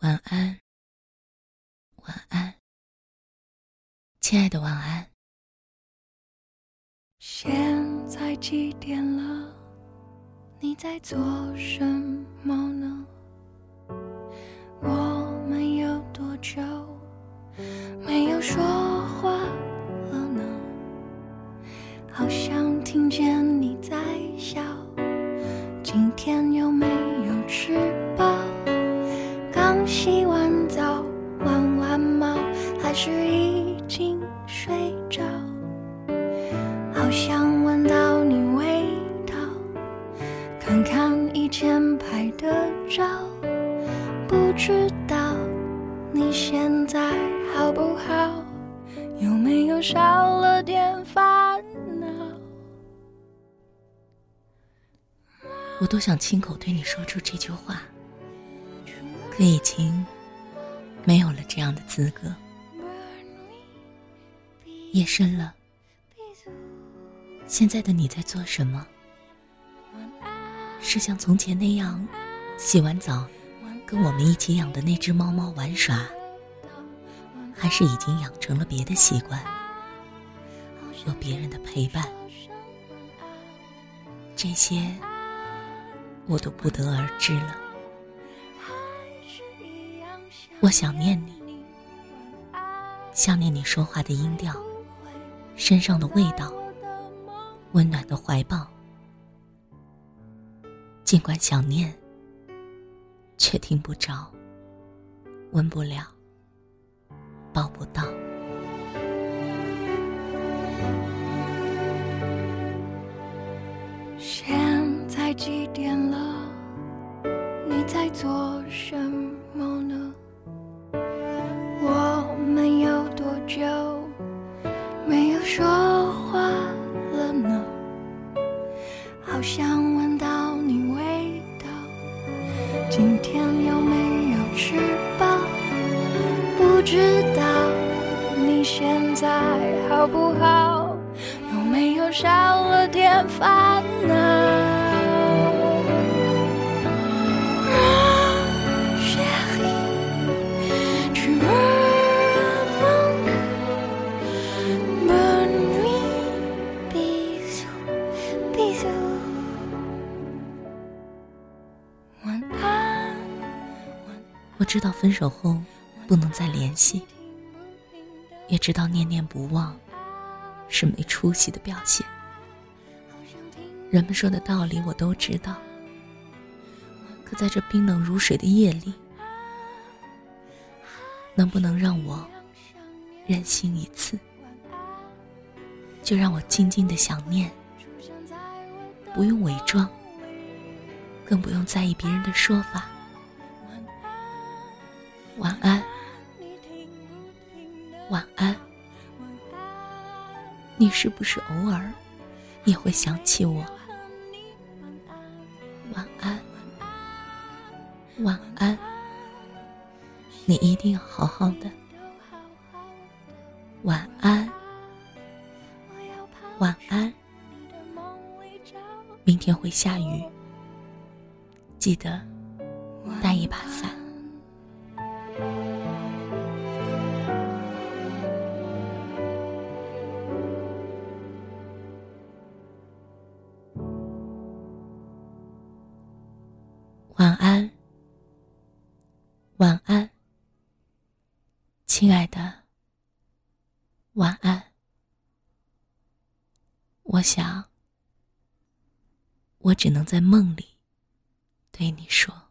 晚安，晚安，亲爱的，晚安。现在几点了？你在做什么呢？我们有多久没有说话了呢？好像听见你在笑。今天有没是已经睡着？好想闻到你味道，看看以前拍的照，不知道你现在好不好？有没有少了点烦恼？我多想亲口对你说出这句话，可已经没有了这样的资格。夜深了，现在的你在做什么？是像从前那样，洗完澡跟我们一起养的那只猫猫玩耍，还是已经养成了别的习惯，有别人的陪伴？这些我都不得而知了。我想念你，想念你说话的音调，身上的味道，温暖的怀抱。尽管想念，却听不着，闻不了，抱不到。好想闻到你味道。今天有没有吃饱？不知道你现在好不好？有没有少了点烦恼我知道分手后不能再联系，也知道念念不忘是没出息的表现。人们说的道理我都知道，可在这冰冷如水的夜里，能不能让我任性一次？就让我静静的想念，不用伪装，更不用在意别人的说法。晚安，晚安。你是不是偶尔也会想起我？晚安，晚安。你一定要好好的。晚安，晚安。明天会下雨，记得带一把伞。亲爱的，晚安。我想，我只能在梦里对你说。